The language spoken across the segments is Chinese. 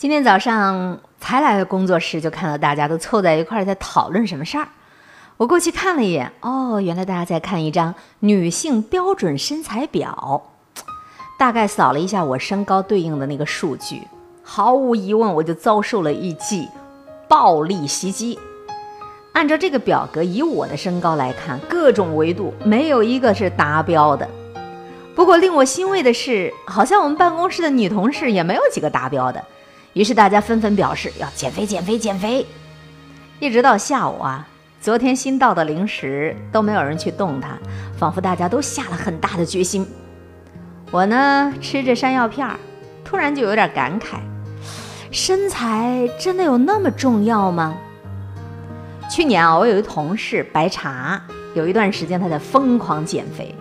今天早上才来的工作室，就看到大家都凑在一块儿在讨论什么事儿。我过去看了一眼，哦，原来大家在看一张女性标准身材表。大概扫了一下我身高对应的那个数据，毫无疑问，我就遭受了一记暴力袭击。按照这个表格，以我的身高来看，各种维度没有一个是达标的。不过令我欣慰的是，好像我们办公室的女同事也没有几个达标的。于是大家纷纷表示要减肥、减肥、减肥，一直到下午啊，昨天新到的零食都没有人去动它，仿佛大家都下了很大的决心。我呢，吃着山药片儿，突然就有点感慨：身材真的有那么重要吗？去年啊，我有一同事白茶，有一段时间他在疯狂减肥，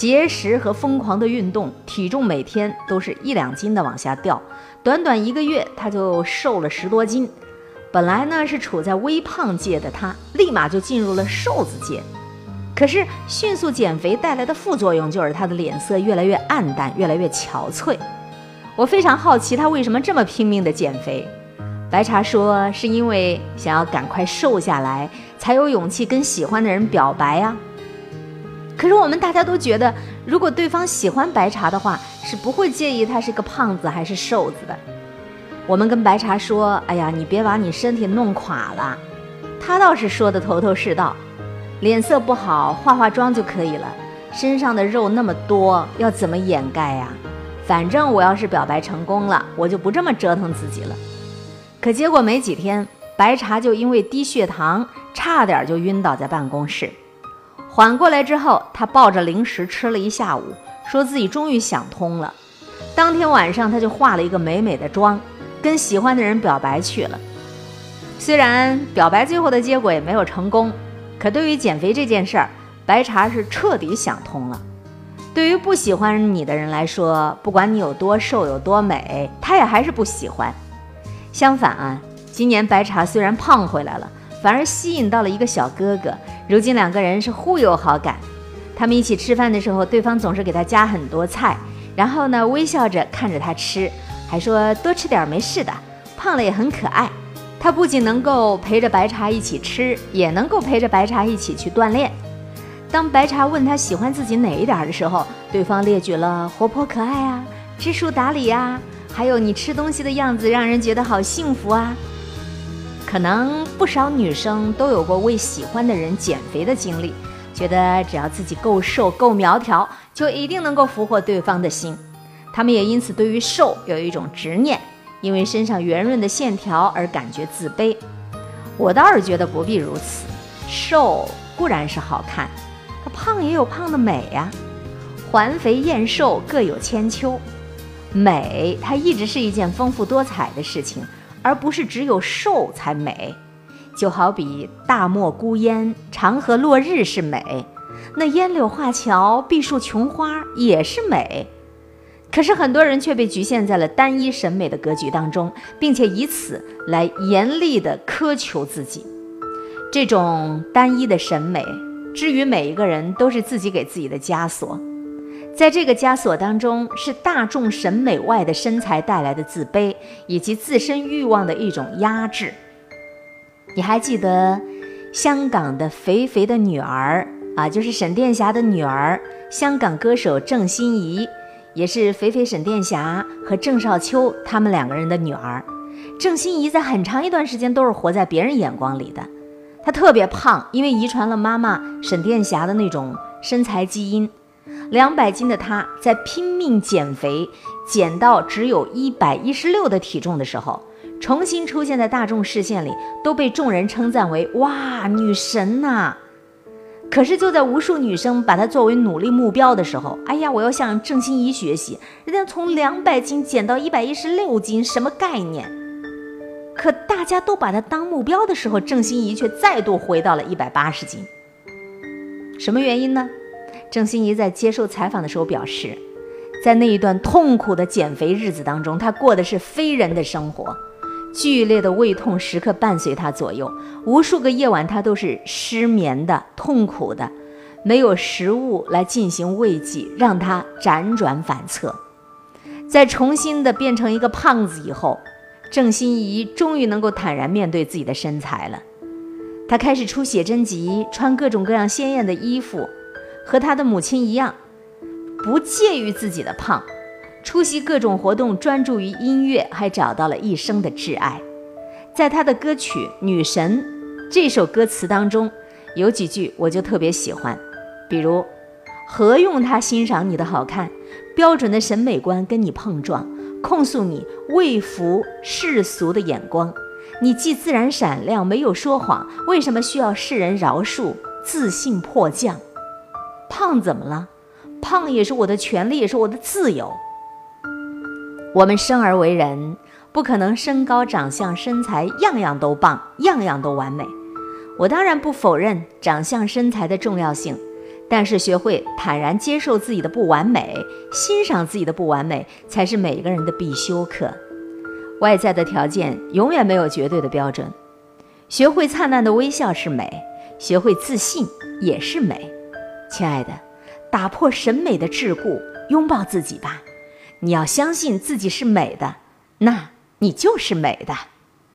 节食和疯狂的运动，体重每天都是一两斤的往下掉。短短一个月，他就瘦了十多斤。本来呢是处在微胖界的他，立马就进入了瘦子界。可是迅速减肥带来的副作用就是他的脸色越来越暗淡，越来越憔悴。我非常好奇他为什么这么拼命的减肥。白茶说是因为想要赶快瘦下来，才有勇气跟喜欢的人表白呀。可是我们大家都觉得，如果对方喜欢白茶的话，是不会介意他是个胖子还是瘦子的。我们跟白茶说：“哎呀，你别把你身体弄垮了。”他倒是说的头头是道，脸色不好，化化妆就可以了。身上的肉那么多，要怎么掩盖呀？反正我要是表白成功了，我就不这么折腾自己了。可结果没几天，白茶就因为低血糖，差点就晕倒在办公室。缓过来之后，他抱着零食吃了一下午，说自己终于想通了。当天晚上，他就化了一个美美的妆，跟喜欢的人表白去了。虽然表白最后的结果也没有成功，可对于减肥这件事儿，白茶是彻底想通了。对于不喜欢你的人来说，不管你有多瘦有多美，他也还是不喜欢。相反啊，今年白茶虽然胖回来了。反而吸引到了一个小哥哥，如今两个人是互有好感。他们一起吃饭的时候，对方总是给他加很多菜，然后呢微笑着看着他吃，还说多吃点没事的，胖了也很可爱。他不仅能够陪着白茶一起吃，也能够陪着白茶一起去锻炼。当白茶问他喜欢自己哪一点的时候，对方列举了活泼可爱啊，知书达理啊，还有你吃东西的样子让人觉得好幸福啊。可能不少女生都有过为喜欢的人减肥的经历，觉得只要自己够瘦、够苗条，就一定能够俘获对方的心。她们也因此对于瘦有一种执念，因为身上圆润的线条而感觉自卑。我倒是觉得不必如此，瘦固然是好看，可胖也有胖的美呀。环肥燕瘦各有千秋，美它一直是一件丰富多彩的事情。而不是只有瘦才美，就好比大漠孤烟、长河落日是美，那烟柳画桥、碧树琼花也是美。可是很多人却被局限在了单一审美的格局当中，并且以此来严厉地苛求自己。这种单一的审美，至于每一个人都是自己给自己的枷锁。在这个枷锁当中，是大众审美外的身材带来的自卑，以及自身欲望的一种压制。你还记得香港的肥肥的女儿啊，就是沈殿霞的女儿，香港歌手郑欣宜，也是肥肥沈殿霞和郑少秋他们两个人的女儿。郑欣宜在很长一段时间都是活在别人眼光里的，她特别胖，因为遗传了妈妈沈殿霞的那种身材基因。两百斤的她在拼命减肥，减到只有一百一十六的体重的时候，重新出现在大众视线里，都被众人称赞为“哇，女神呐！”可是就在无数女生把她作为努力目标的时候，哎呀，我要向郑欣宜学习，人家从两百斤减到一百一十六斤，什么概念？可大家都把她当目标的时候，郑欣宜却再度回到了一百八十斤，什么原因呢？郑欣宜在接受采访的时候表示，在那一段痛苦的减肥日子当中，她过的是非人的生活，剧烈的胃痛时刻伴随她左右，无数个夜晚她都是失眠的、痛苦的，没有食物来进行慰藉，让她辗转反侧。在重新的变成一个胖子以后，郑欣宜终于能够坦然面对自己的身材了。她开始出写真集，穿各种各样鲜艳的衣服，和她的母亲一样，不介于自己的胖。出席各种活动，专注于音乐，还找到了一生的挚爱。在她的歌曲《女神》这首歌词当中，有几句我就特别喜欢，比如：“何用他欣赏你的好看，标准的审美观跟你碰撞，控诉你未服世俗的眼光。”你既自然闪亮，没有说谎，为什么需要世人饶恕？自信迫降，胖怎么了？胖也是我的权利，也是我的自由。我们生而为人，不可能身高、长相、身材样样都棒，样样都完美。我当然不否认长相、身材的重要性，但是学会坦然接受自己的不完美，欣赏自己的不完美，才是每个人的必修课。外在的条件永远没有绝对的标准，学会灿烂的微笑是美，学会自信也是美。亲爱的，打破审美的桎梏，拥抱自己吧。你要相信自己是美的，那你就是美的。